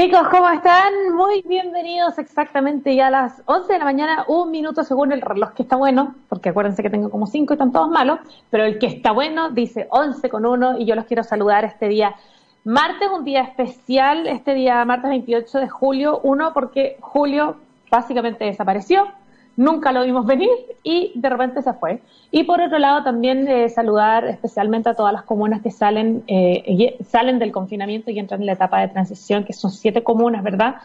Chicos, ¿cómo están? Muy bienvenidos exactamente ya a las 11 de la mañana, un minuto según el reloj que está bueno, porque acuérdense que tengo como 5 y están todos malos, pero el que está bueno dice 11 con 1 y yo los quiero saludar este día. Martes, un día especial, este día martes 28 de julio, uno porque julio básicamente desapareció, nunca lo vimos venir y de repente se fue. Y por otro lado, también eh, saludar especialmente a todas las comunas que salen, eh, salen del confinamiento y entran en la etapa de transición, que son siete comunas, ¿verdad?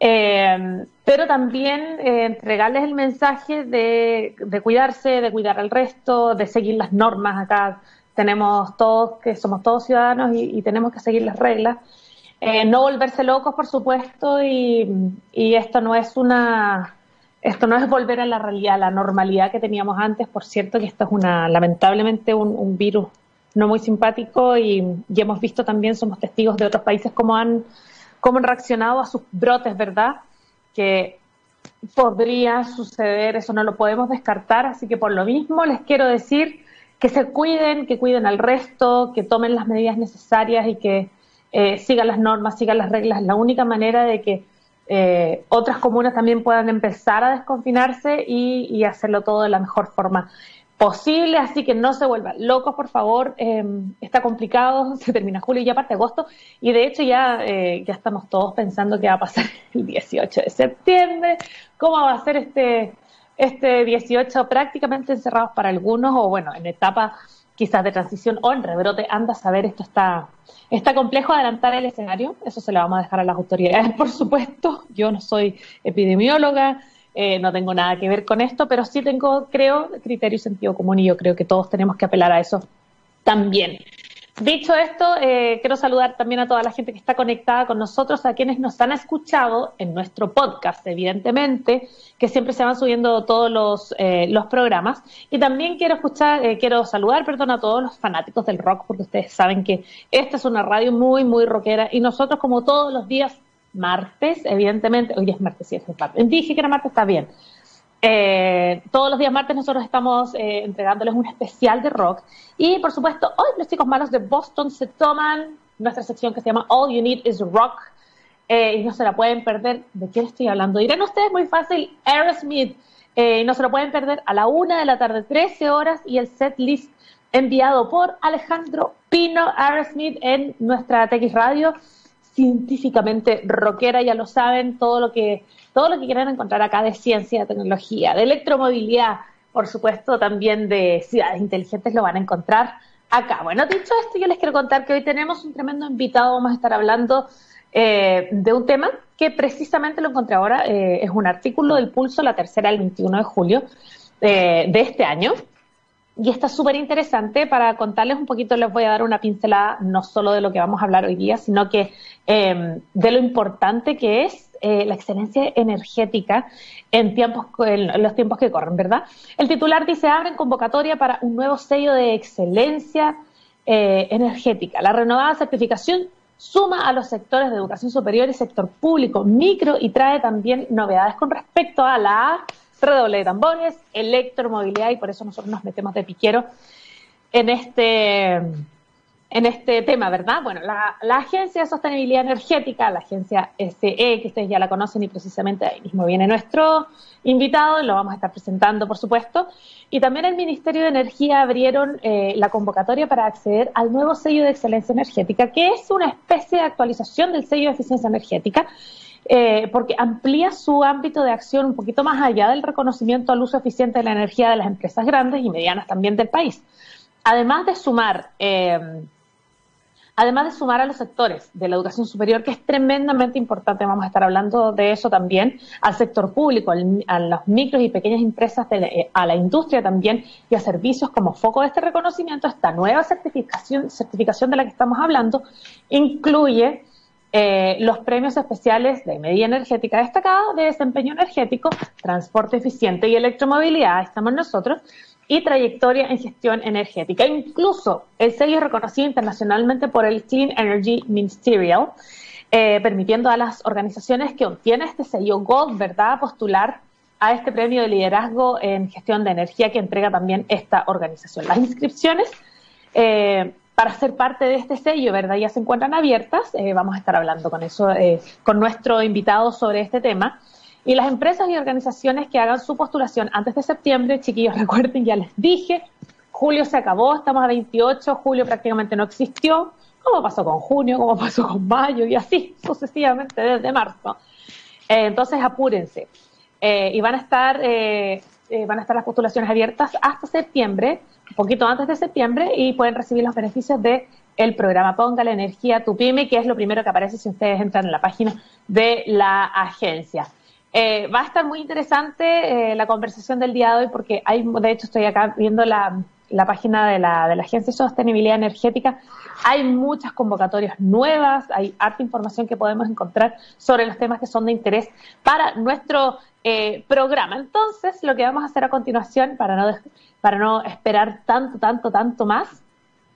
Eh, pero también entregarles el mensaje de, cuidarse, de cuidar al resto, de seguir las normas. Acá tenemos todos, que somos todos ciudadanos y, tenemos que seguir las reglas. no volverse locos, por supuesto, y esto no es una esto no es volver a la realidad, a la normalidad que teníamos antes. Por cierto, que esto es una, lamentablemente, un, virus no muy simpático y, hemos visto también, somos testigos de otros países cómo han, cómo han reaccionado a sus brotes, ¿verdad? Que podría suceder, eso no lo podemos descartar, así que por lo mismo les quiero decir que se cuiden, que cuiden al resto, que tomen las medidas necesarias y que eh, sigan las normas, sigan las reglas. La única manera de que eh, otras comunas también puedan empezar a desconfinarse y, hacerlo todo de la mejor forma posible, así que no se vuelvan locos, por favor. Em, está complicado, se termina julio y ya parte agosto, y de hecho ya, eh, ya estamos todos pensando qué va a pasar el 18 de septiembre, cómo va a ser este, este 18 prácticamente encerrados para algunos, o bueno, en etapa quizás de transición o en rebrote, anda a saber, esto está, está complejo adelantar el escenario, eso se lo vamos a dejar a las autoridades, por supuesto, yo no soy epidemióloga, eh, no tengo nada que ver con esto, pero sí tengo, creo, criterio y sentido común y yo creo que todos tenemos que apelar a eso también. Dicho esto, eh, quiero saludar también a toda la gente que está conectada con nosotros, a quienes nos han escuchado en nuestro podcast, evidentemente, que siempre se van subiendo todos los, eh, los programas. Y también quiero escuchar, eh, quiero saludar, perdón, a todos los fanáticos del rock, porque ustedes saben que esta es una radio muy, muy rockera y nosotros, como todos los días martes, evidentemente, hoy es martes, sí, es martes. Dije que era martes, está bien. Eh, todos los días martes nosotros estamos eh, entregándoles un especial de rock. Y por supuesto, hoy los chicos malos de Boston se toman nuestra sección que se llama All You Need Is Rock. Eh, y no se la pueden perder. ¿De quién estoy hablando? Dirán ustedes muy fácil, Aerosmith. y no se lo pueden perder a la una de la tarde, 13 horas, y el set list enviado por Alejandro Pino Aerosmith en nuestra TX Radio científicamente rockera, ya lo saben, todo lo que, todo lo que quieran encontrar acá de ciencia, de tecnología, de electromovilidad, por supuesto también de ciudades inteligentes lo van a encontrar acá. Bueno, dicho esto, yo les quiero contar que hoy tenemos un tremendo invitado, vamos a estar hablando eh, de un tema que precisamente lo encontré ahora, eh, es un artículo del Pulso, la tercera del 21 de julio eh, de este año, y está súper interesante para contarles un poquito, les voy a dar una pincelada no solo de lo que vamos a hablar hoy día, sino que de lo importante que es eh, la excelencia energética en, tiempos, en los tiempos que corren, ¿verdad? El titular dice, abren convocatoria para un nuevo sello de excelencia eh, energética. La renovada certificación suma a los sectores de educación superior y sector público, micro, y trae también novedades con respecto a la redoble de tambores, electromovilidad y por eso nosotros nos metemos de piquero en este, en este tema, ¿verdad? Bueno, la, Agencia de Sostenibilidad Energética, la agencia SE, que ustedes ya la conocen y precisamente ahí mismo viene nuestro invitado, lo vamos a estar presentando, por supuesto, y también el Ministerio de Energía abrieron eh, la convocatoria para acceder al nuevo sello de excelencia energética, que es una especie de actualización del sello de eficiencia energética eh, porque amplía su ámbito de acción un poquito más allá del reconocimiento al uso eficiente de la energía de las empresas grandes y medianas también del país. Además de sumar, eh, además de sumar a los sectores de la educación superior, que es tremendamente importante, vamos a estar hablando de eso también, al sector público, a las micros y pequeñas empresas, eh, a la industria también y a servicios como foco de este reconocimiento, esta nueva certificación, certificación de la que estamos hablando, incluye eh, los premios especiales de medida energética destacada, de desempeño energético, transporte eficiente y electromovilidad, estamos nosotros, y trayectoria en gestión energética. Incluso el sello es reconocido internacionalmente por el Clean Energy Ministerial, eh, permitiendo a las organizaciones que obtienen este sello Gold, ¿verdad?, postular a este premio de liderazgo en gestión de energía que entrega también esta organización. Las inscripciones eh, para ser parte de este sello, ¿verdad? Ya se encuentran abiertas. Eh, vamos a estar hablando con eso, eh, con nuestro invitado sobre este tema. Y las empresas y organizaciones que hagan su postulación antes de septiembre, chiquillos, recuerden, ya les dije, julio se acabó, estamos a 28, julio prácticamente no existió, como pasó con junio, como pasó con mayo y así sucesivamente desde marzo. Eh, entonces apúrense. y van a estar van a estar las postulaciones abiertas hasta septiembre un poquito antes de septiembre y pueden recibir los beneficios de el programa Ponga la Energía Tu Pyme, que es lo primero que aparece si ustedes entran en la página de la agencia. Eh, va a estar muy interesante eh, la conversación del día de hoy porque hay, de hecho estoy acá viendo la, la página de la, de la Agencia de Sostenibilidad Energética, hay muchas convocatorias nuevas, hay harta información que podemos encontrar sobre los temas que son de interés para nuestro eh, programa. Entonces, lo que vamos a hacer a continuación, para no, para no esperar tanto, tanto, tanto más,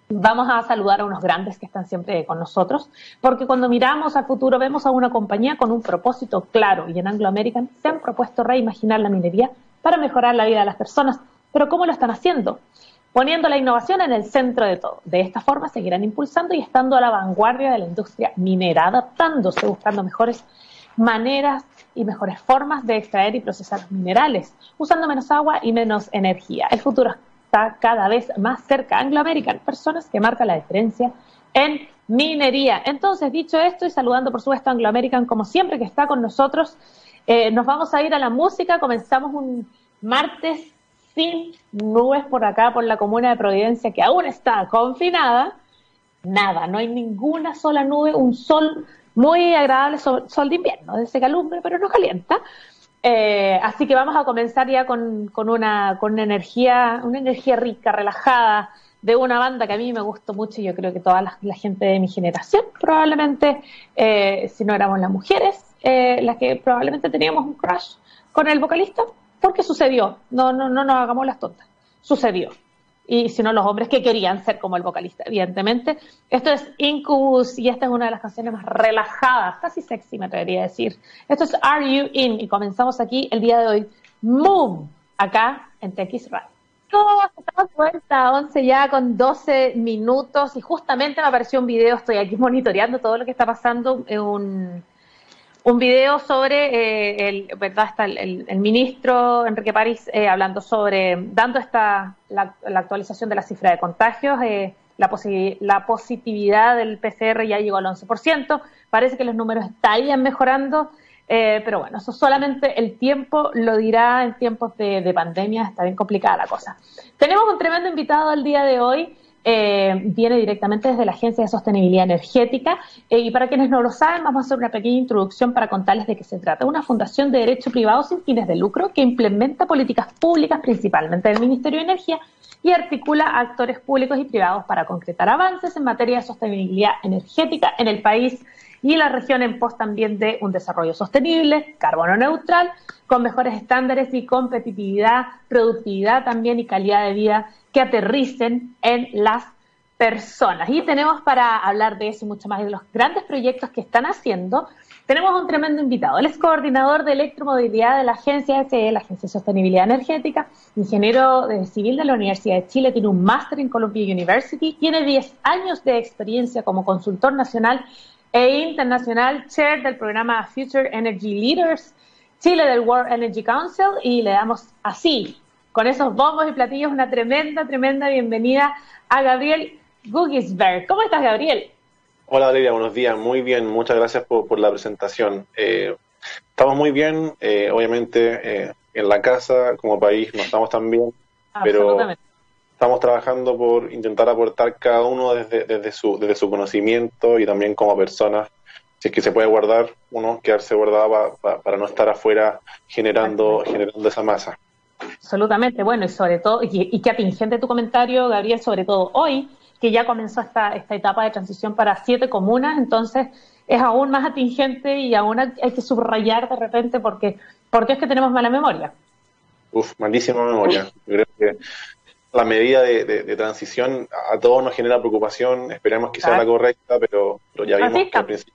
vamos a saludar a unos grandes que están siempre con nosotros, porque cuando miramos al futuro vemos a una compañía con un propósito claro y en Anglo American se han propuesto reimaginar la minería para mejorar la vida de las personas. Pero ¿cómo lo están haciendo? poniendo la innovación en el centro de todo. De esta forma seguirán impulsando y estando a la vanguardia de la industria minera, adaptándose, buscando mejores maneras y mejores formas de extraer y procesar minerales, usando menos agua y menos energía. El futuro está cada vez más cerca. Anglo American, personas que marcan la diferencia en minería. Entonces, dicho esto y saludando por supuesto a Anglo American como siempre que está con nosotros, eh, nos vamos a ir a la música. Comenzamos un martes sin nubes por acá, por la comuna de Providencia, que aún está confinada, nada, no hay ninguna sola nube, un sol muy agradable, sol, de invierno, de ese calumbre, pero no calienta. Eh, así que vamos a comenzar ya con, una, con una energía, una energía rica, relajada, de una banda que a mí me gustó mucho y yo creo que toda la, gente de mi generación, probablemente, eh, si no éramos las mujeres, eh, las que probablemente teníamos un crush con el vocalista, porque sucedió, no, no, no nos hagamos las tontas, sucedió. Y si no, los hombres que querían ser como el vocalista, evidentemente. Esto es Incubus y esta es una de las canciones más relajadas, casi sexy me atrevería a decir. Esto es Are You In y comenzamos aquí el día de hoy. Move, acá en TX Radio. Estamos vuelta, 11 ya con 12 minutos y justamente me apareció un video, estoy aquí monitoreando todo lo que está pasando en un un video sobre, eh, el, ¿verdad? Está el, ministro Enrique París eh, hablando sobre, dando esta, la, actualización de la cifra de contagios, eh, la, la positividad del PCR ya llegó al 11%, parece que los números estarían mejorando, pero bueno, eso solamente el tiempo lo dirá en tiempos de, de pandemia, está bien complicada la cosa. Tenemos un tremendo invitado el día de hoy, eh, viene directamente desde la Agencia de Sostenibilidad Energética. Eh, y para quienes no lo saben, vamos a hacer una pequeña introducción para contarles de qué se trata. Una fundación de derecho privado sin fines de lucro que implementa políticas públicas, principalmente del Ministerio de Energía, y articula actores públicos y privados para concretar avances en materia de sostenibilidad energética en el país y la región en pos también de un desarrollo sostenible, carbono neutral, con mejores estándares y competitividad, productividad también y calidad de vida que aterricen en las personas. Y tenemos para hablar de eso y mucho más de los grandes proyectos que están haciendo, tenemos un tremendo invitado. Él es coordinador de electromovilidad de la agencia SE, la Agencia de Sostenibilidad Energética, ingeniero civil de la Universidad de Chile, tiene un máster en Columbia University, tiene 10 años de experiencia como consultor nacional e internacional, chair del programa Future Energy Leaders Chile del World Energy Council y le damos así, con esos bombos y platillos, una tremenda, tremenda bienvenida a Gabriel Gugisberg. ¿Cómo estás, Gabriel? Hola, Valeria, buenos días. Muy bien, muchas gracias por, la presentación. Eh, estamos muy bien, eh, obviamente eh, en la casa, como país, no estamos tan bien, pero estamos trabajando por intentar aportar cada uno desde, desde, su, desde su conocimiento y también como personas si es que se puede guardar, uno quedarse guardado para no estar afuera generando, generando esa masa. Absolutamente, bueno, y sobre todo, y, qué atingente tu comentario, Gabriel, sobre todo hoy, que ya comenzó esta, esta etapa de transición para siete comunas, entonces es aún más atingente y aún hay que subrayar de repente porque, porque es que tenemos mala memoria. Uf, malísima memoria. Yo creo que la medida de, transición a todos nos genera preocupación, esperemos que sea la correcta, pero, ya vimos que al principio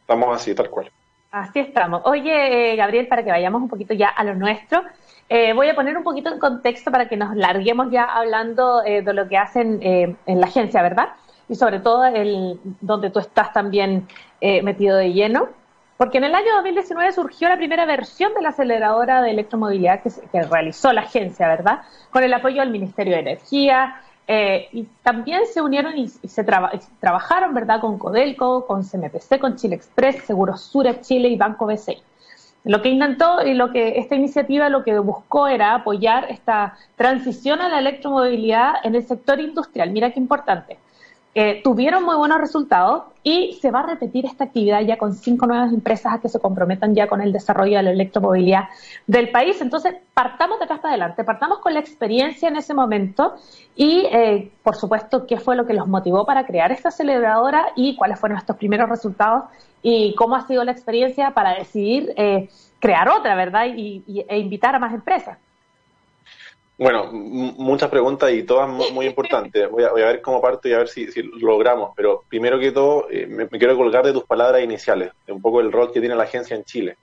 Estamos así, tal cual. Así estamos. Oye, eh, Gabriel, para que vayamos un poquito ya a lo nuestro, eh, voy a poner un poquito en contexto para que nos larguemos ya hablando eh, de lo que hacen en la agencia, ¿verdad? y sobre todo el donde tú estás también eh, metido de lleno. Porque en el año 2019 surgió la primera versión de la aceleradora de electromovilidad que, que realizó la agencia, ¿verdad? Con el apoyo del Ministerio de Energía, eh, y también se unieron y, se trabajaron, ¿verdad?, con Codelco, con CMPC, con Chile Express, Segurosura Chile y Banco BCI. Lo que intentó y lo que esta iniciativa lo que buscó era apoyar esta transición a la electromovilidad en el sector industrial. Mira qué importante. Eh, tuvieron muy buenos resultados y se va a repetir esta actividad ya con cinco nuevas empresas a que se comprometan ya con el desarrollo de la electromovilidad del país. Entonces, partamos de atrás para adelante, partamos con la experiencia en ese momento y, eh, por supuesto, qué fue lo que los motivó para crear esta aceleradora y cuáles fueron estos primeros resultados y cómo ha sido la experiencia para decidir eh, crear otra, ¿verdad? Y, e invitar a más empresas. Bueno, muchas preguntas y todas muy, importantes. Voy a, ver cómo parto y a ver si, logramos. Pero primero que todo, eh, me, quiero colgar de tus palabras iniciales, de un poco el rol que tiene la agencia en Chile.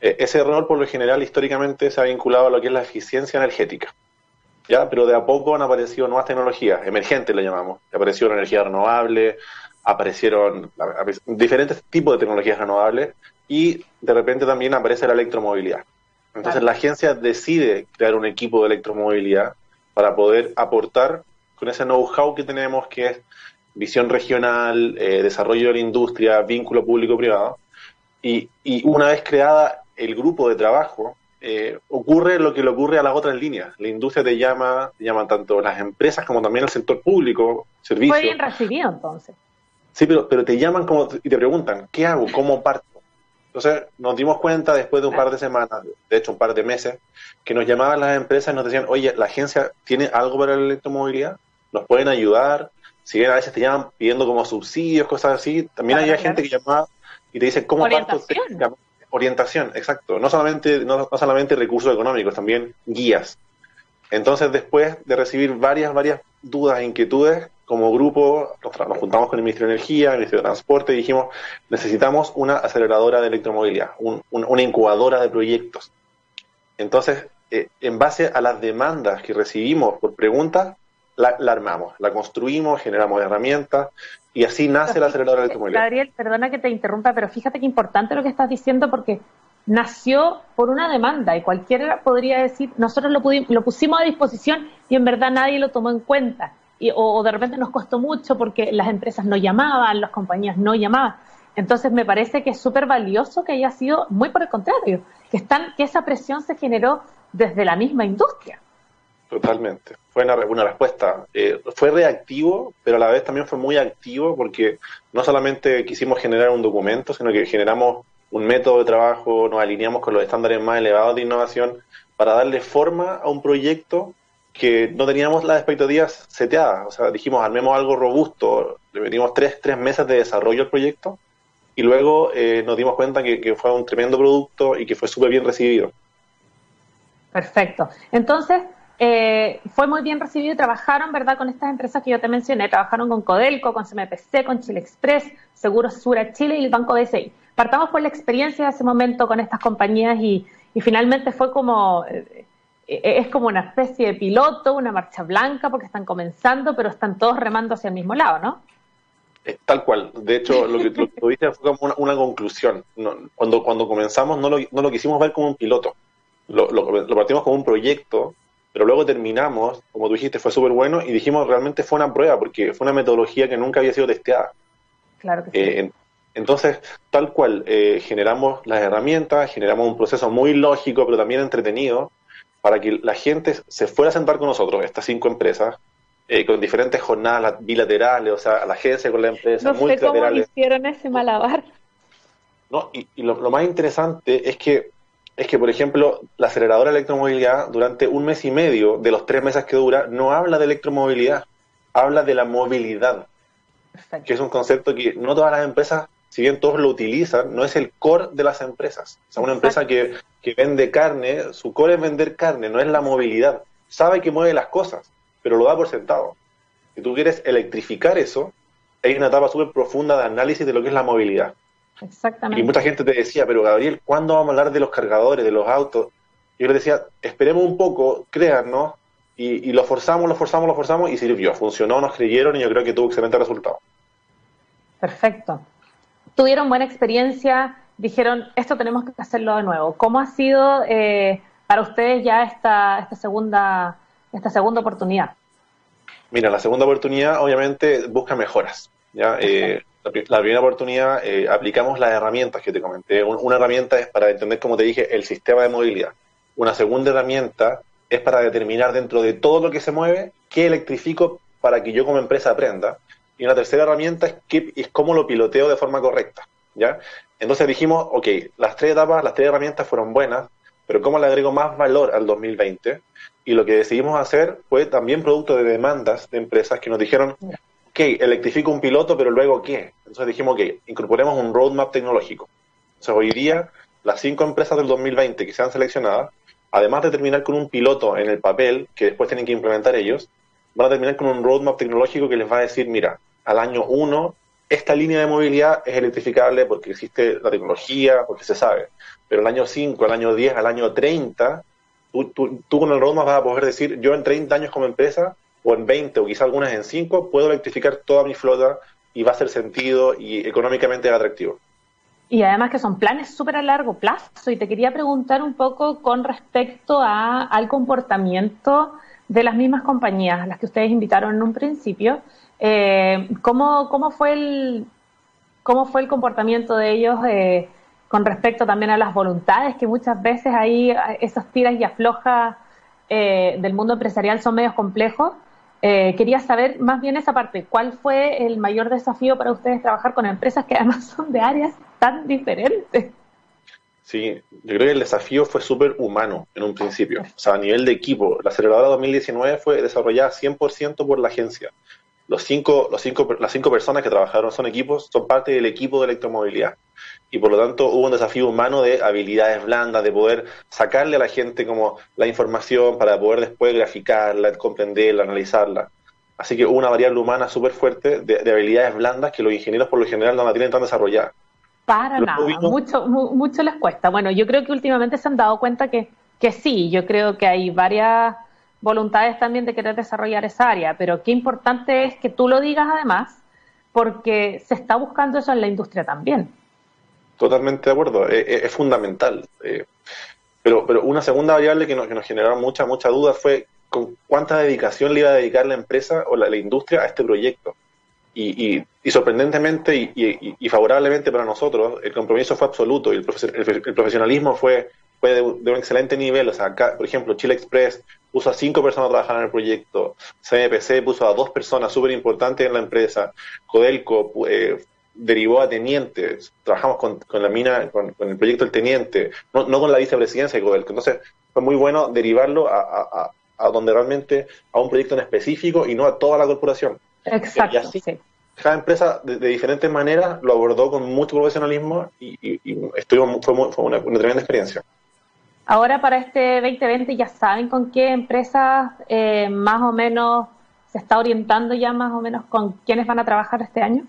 Eh, ese rol, por lo general, históricamente se ha vinculado a lo que es la eficiencia energética. ¿ya? Pero de a poco han aparecido nuevas tecnologías, emergentes le llamamos. Aparecieron energías renovables, aparecieron diferentes tipos de tecnologías renovables y de repente también aparece la electromovilidad. Entonces la agencia decide crear un equipo de electromovilidad para poder aportar con ese know-how que tenemos, que es visión regional, eh, desarrollo de la industria, vínculo público-privado. Y, una vez creada el grupo de trabajo, eh, ocurre lo que le ocurre a las otras líneas. La industria te llama, te llaman tanto las empresas como también el sector público, servicios. Fue bien recibido entonces. Sí, pero, pero te llaman como y te preguntan, ¿qué hago? ¿Cómo parto? Entonces nos dimos cuenta después de un par de semanas, de hecho un par de meses, que nos llamaban las empresas y nos decían, oye, la agencia tiene algo para la electromovilidad, nos pueden ayudar, si bien a veces te llaman pidiendo como subsidios, cosas así, también hay gente que llamaba y te dice, ¿cómo Orientación. parto? Orientación, exacto. No solamente, no, no solamente recursos económicos, también guías. Entonces, después de recibir varias, varias dudas e inquietudes, como grupo nos, juntamos con el Ministerio de Energía, el Ministerio de Transporte y dijimos, necesitamos una aceleradora de electromovilidad, una incubadora de proyectos. Entonces, eh, en base a las demandas que recibimos por preguntas, la, armamos, la construimos, generamos herramientas y así nace la aceleradora de electromovilidad. Gabriel, perdona que te interrumpa, pero fíjate qué importante lo que estás diciendo porque nació por una demanda y cualquiera podría decir, nosotros lo, lo pusimos a disposición y en verdad nadie lo tomó en cuenta o, de repente nos costó mucho porque las empresas no llamaban, las compañías no llamaban. Entonces me parece que es súper valioso que haya sido muy por el contrario, que, están, que esa presión se generó desde la misma industria. Totalmente. Fue una, una respuesta. Eh, fue reactivo, pero a la vez también fue muy activo porque no solamente quisimos generar un documento, sino que generamos un método de trabajo, nos alineamos con los estándares más elevados de innovación para darle forma a un proyecto que no teníamos las expectativas seteadas. O sea, dijimos, armemos algo robusto, le metimos tres, tres meses de desarrollo al proyecto y luego eh, nos dimos cuenta que, fue un tremendo producto y que fue súper bien recibido. Perfecto. Entonces, eh, fue muy bien recibido y trabajaron, ¿verdad?, con estas empresas que yo te mencioné. Trabajaron con Codelco, con CMPC, con Chile Express, Seguros Sura Chile y el Banco BCI. Partamos por la experiencia de ese momento con estas compañías y, finalmente fue como... Eh, es como una especie de piloto, una marcha blanca, porque están comenzando, pero están todos remando hacia el mismo lado, ¿no? Tal cual. De hecho, lo que, tú fue como una, conclusión. cuando, cuando comenzamos no lo, no lo quisimos ver como un piloto. Lo, lo, partimos como un proyecto, pero luego terminamos, como tú dijiste, fue súper bueno y dijimos realmente fue una prueba, porque fue una metodología que nunca había sido testeada. Claro que sí. Eh, entonces, tal cual, eh, generamos las herramientas, generamos un proceso muy lógico, pero también entretenido, para que la gente se fuera a sentar con nosotros, estas cinco empresas, eh, con diferentes jornadas bilaterales, o sea, la agencia con la empresa, no sé cómo hicieron ese malabar. No, y, lo, más interesante es que, es que, por ejemplo, la aceleradora de electromovilidad durante un mes y medio de los tres meses que dura no habla de electromovilidad, habla de la movilidad, que es un concepto que no todas las empresas si bien todos lo utilizan, no es el core de las empresas. O sea, una empresa que, que vende carne, su core es vender carne, no es la movilidad. Sabe que mueve las cosas, pero lo da por sentado. Si tú quieres electrificar eso, hay una etapa súper profunda de análisis de lo que es la movilidad. Exactamente. Y mucha gente te decía, pero Gabriel, ¿cuándo vamos a hablar de los cargadores, de los autos? Yo les decía, esperemos un poco, créannos, y, lo forzamos, lo forzamos, lo forzamos y sirvió. Funcionó, nos creyeron y yo creo que tuvo excelente resultado. Perfecto. Tuvieron buena experiencia, dijeron, esto tenemos que hacerlo de nuevo. ¿Cómo ha sido eh, para ustedes ya esta, esta, segunda, esta segunda oportunidad? Mira, la segunda oportunidad obviamente busca mejoras. ¿ya? Eh, la, primera oportunidad eh, aplicamos las herramientas que te comenté. una herramienta es para entender, como te dije, el sistema de movilidad. Una segunda herramienta es para determinar dentro de todo lo que se mueve qué electrifico para que yo como empresa aprenda. Y una tercera herramienta es, qué, es cómo lo piloteo de forma correcta. ¿ya? Entonces dijimos, ok, las tres etapas, las tres herramientas fueron buenas, pero ¿cómo le agrego más valor al 2020? Y lo que decidimos hacer fue también producto de demandas de empresas que nos dijeron, ok, electrifico un piloto, pero luego ¿qué? Entonces dijimos, ok, incorporemos un roadmap tecnológico. Entonces hoy día, las cinco empresas del 2020 que sean seleccionadas además de terminar con un piloto en el papel, que después tienen que implementar ellos, van a terminar con un roadmap tecnológico que les va a decir, mira, al año 1 esta línea de movilidad es electrificable porque existe la tecnología, porque se sabe. Pero el año 5, al año 10, al año 30, tú, tú, con el roadmap vas a poder decir, yo en 30 años como empresa, o en 20, o quizá algunas en 5, puedo electrificar toda mi flota y va a ser sentido y económicamente atractivo. Y además que son planes súper a largo plazo. Y te quería preguntar un poco con respecto a, al comportamiento de las mismas compañías las que ustedes invitaron en un principio. Eh, ¿cómo, ¿Cómo fue el cómo fue el comportamiento de ellos eh, con respecto también a las voluntades, que muchas veces ahí esas tiras y aflojas eh, del mundo empresarial son medios complejos? Eh, quería saber más bien esa parte, ¿cuál fue el mayor desafío para ustedes trabajar con empresas que además son de áreas tan diferentes? Sí, yo creo que el desafío fue súper humano en un principio. O sea, a nivel de equipo, la aceleradora 2019 fue desarrollada 100% por la agencia. Los cinco, los cinco, las cinco personas que trabajaron son equipos, son parte del equipo de electromovilidad y por lo tanto hubo un desafío humano de habilidades blandas, de poder sacarle a la gente como la información para poder después graficarla, comprenderla, analizarla. Así que hubo una variable humana súper fuerte de, habilidades blandas que los ingenieros por lo general no la tienen tan desarrollada. Para nada, mucho, mucho les cuesta. Bueno, yo creo que últimamente se han dado cuenta que, que sí, yo creo que hay varias voluntades también de querer desarrollar esa área, pero qué importante es que tú lo digas además, porque se está buscando eso en la industria también. Totalmente de acuerdo, eh, eh, es, fundamental. Eh, pero, pero una segunda variable que nos, que nos generó mucha, mucha duda fue con cuánta dedicación le iba a dedicar la empresa o la, industria a este proyecto. Y, y, sorprendentemente y, favorablemente para nosotros, el compromiso fue absoluto y el, profesionalismo fue, fue de, un excelente nivel. O sea, acá, por ejemplo, Chile Express puso a cinco personas a trabajar en el proyecto, CMPC puso a dos personas súper importantes en la empresa, Codelco eh, derivó a tenientes, trabajamos con, la mina, con, el proyecto del teniente, no, no con la vicepresidencia de Codelco. Entonces fue muy bueno derivarlo a, a, donde realmente, a un proyecto en específico y no a toda la corporación. Exacto. Cada empresa de, diferentes maneras lo abordó con mucho profesionalismo y, y, fue, fue una, tremenda experiencia. Ahora para este 2020 ya saben con qué empresas eh, más o menos se está orientando ya más o menos con quiénes van a trabajar este año.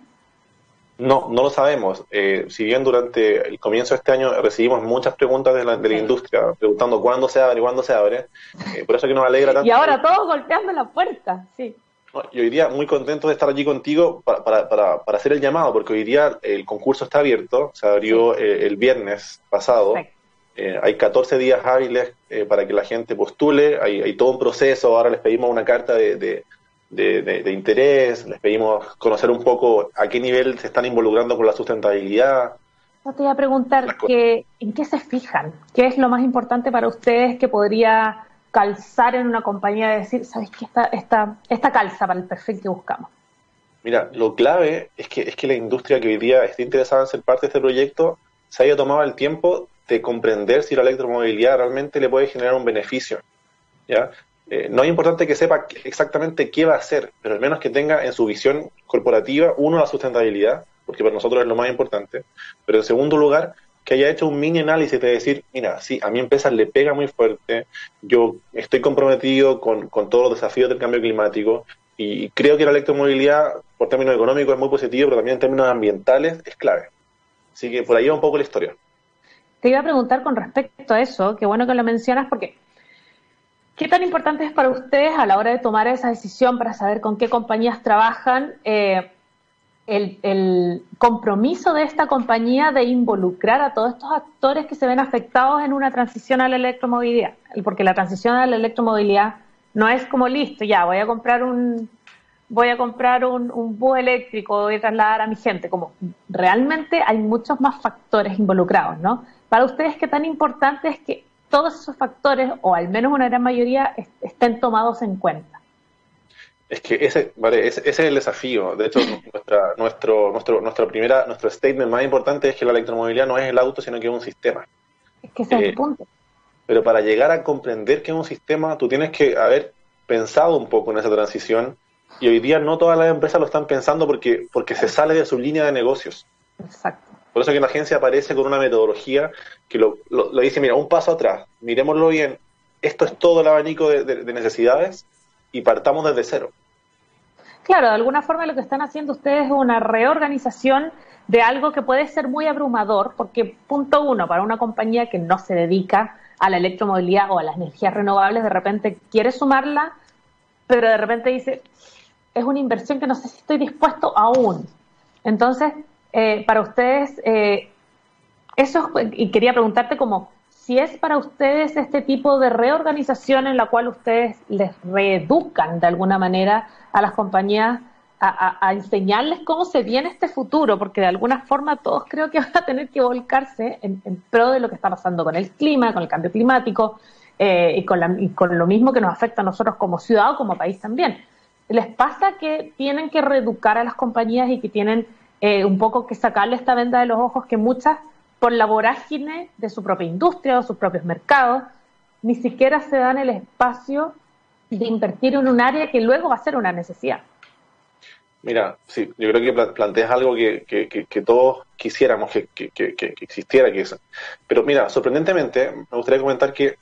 No, no lo sabemos. Eh, si bien durante el comienzo de este año recibimos muchas preguntas de la, de la industria, preguntando cuándo se abre y cuándo se abre, eh, por eso que nos alegra tanto. Y ahora todos golpeando la puerta, sí. y hoy día muy contento de estar allí contigo para, para, para, para, hacer el llamado, porque hoy día el concurso está abierto, se abrió eh, el viernes pasado. Hay 14 días hábiles para que la gente postule, hay, hay, todo un proceso, ahora les pedimos una carta de de, interés, les pedimos conocer un poco a qué nivel se están involucrando con la sustentabilidad. Yo te voy a preguntar que, en qué se fijan, qué es lo más importante para ustedes que podría calzar en una compañía de decir, ¿sabes qué? Esta, esta, esta calza para el perfil que buscamos. Mira, lo clave es que, es que la industria que hoy día está interesada en ser parte de este proyecto se haya tomado el tiempo de comprender si la electromovilidad realmente le puede generar un beneficio. ¿ya? Eh, no es importante que sepa exactamente qué va a hacer, pero al menos que tenga en su visión corporativa, uno, la sustentabilidad, porque para nosotros es lo más importante, pero en segundo lugar, que haya hecho un mini análisis de decir, mira, sí, a mi empresa le pega muy fuerte, yo estoy comprometido con, con todos los desafíos del cambio climático y creo que la electromovilidad, por términos económicos, es muy positivo, pero también en términos ambientales es clave. Así que por ahí va un poco la historia. Te iba a preguntar con respecto a eso, qué bueno que lo mencionas porque ¿Qué tan importante es para ustedes a la hora de tomar esa decisión para saber con qué compañías trabajan? Eh, el, compromiso de esta compañía de involucrar a todos estos actores que se ven afectados en una transición a la electromovilidad, porque la transición a la electromovilidad no es como listo, ya voy a comprar un voy a comprar un, un bus eléctrico, voy a trasladar a mi gente, como realmente hay muchos más factores involucrados, ¿no? Para ustedes, ¿qué tan importante es que todos esos factores, o al menos una gran mayoría, estén tomados en cuenta? Es que ese, vale, ese, es el desafío. De hecho, nuestra, nuestro, nuestro, nuestra primera, nuestro statement más importante es que la electromovilidad no es el auto, sino que es un sistema. Es que ese es el eh, punto. Pero para llegar a comprender que es un sistema, tú tienes que haber pensado un poco en esa transición. Y hoy día no todas las empresas lo están pensando porque, porque se sale de su línea de negocios. Exacto. Por eso que la agencia aparece con una metodología que lo, lo, dice, mira, un paso atrás, miremoslo bien, esto es todo el abanico de necesidades y partamos desde cero. Claro, de alguna forma lo que están haciendo ustedes es una reorganización de algo que puede ser muy abrumador, porque punto uno, para una compañía que no se dedica a la electromovilidad o a las energías renovables, de repente quiere sumarla, pero de repente dice, es una inversión que no sé si estoy dispuesto aún. Entonces, eh, para ustedes, eh, eso, y quería preguntarte como, si es para ustedes este tipo de reorganización en la cual ustedes les reeducan de alguna manera a las compañías a, enseñarles cómo se viene este futuro, porque de alguna forma todos creo que van a tener que volcarse en, pro de lo que está pasando con el clima, con el cambio climático eh, y, con y con lo mismo que nos afecta a nosotros como ciudad o como país también. ¿Les pasa que tienen que reeducar a las compañías y que tienen eh, un poco que sacarle esta venda de los ojos que muchas por la vorágine de su propia industria o sus propios mercados, ni siquiera se dan el espacio de invertir en un área que luego va a ser una necesidad. Mira, sí, yo creo que planteas algo que, que, todos quisiéramos que, existiera, que. Pero mira, sorprendentemente, me gustaría comentar que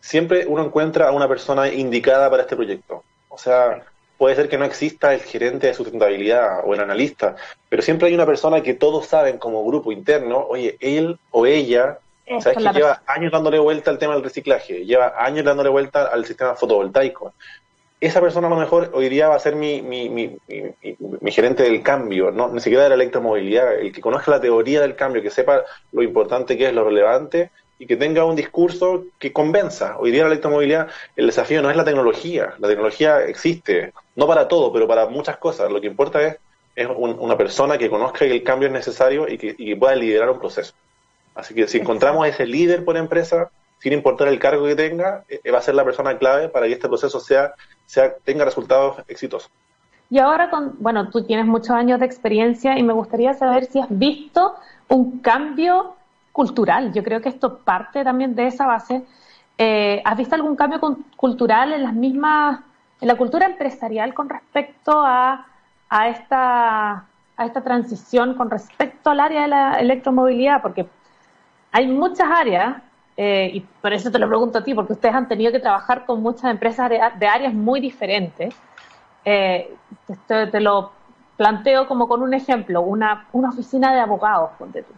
siempre uno encuentra a una persona indicada para este proyecto. O sea, puede ser que no exista el gerente de sustentabilidad o el analista, pero siempre hay una persona que todos saben como grupo interno, oye, él o ella, sabes que lleva años dándole vuelta al tema del reciclaje, lleva años dándole vuelta al sistema fotovoltaico. Esa persona a lo mejor hoy día va a ser mi, mi, mi, mi gerente del cambio, no ni siquiera de la electromovilidad, el que conozca la teoría del cambio, que sepa lo importante que es, lo relevante, y que tenga un discurso que convenza. Hoy día la electromovilidad, el desafío no es la tecnología, la tecnología existe, no para todo, pero para muchas cosas. Lo que importa es, es una persona que conozca que el cambio es necesario y que, pueda liderar un proceso. Así que si encontramos a ese líder por empresa, sin importar el cargo que tenga, eh, va a ser la persona clave para que este proceso sea, sea tenga resultados exitosos. Y ahora, con, bueno, tú tienes muchos años de experiencia y me gustaría saber si has visto un cambio cultural. Yo creo que esto parte también de esa base. Eh, ¿Has visto algún cambio cultural en las mismas, en la cultura empresarial con respecto a, a, esta, a esta transición, con respecto al área de la electromovilidad? Porque hay muchas áreas, eh, y por eso te lo pregunto a ti, porque ustedes han tenido que trabajar con muchas empresas de, áreas muy diferentes. Eh, te, te, lo planteo como con un ejemplo, una, una oficina de abogados, ponte tú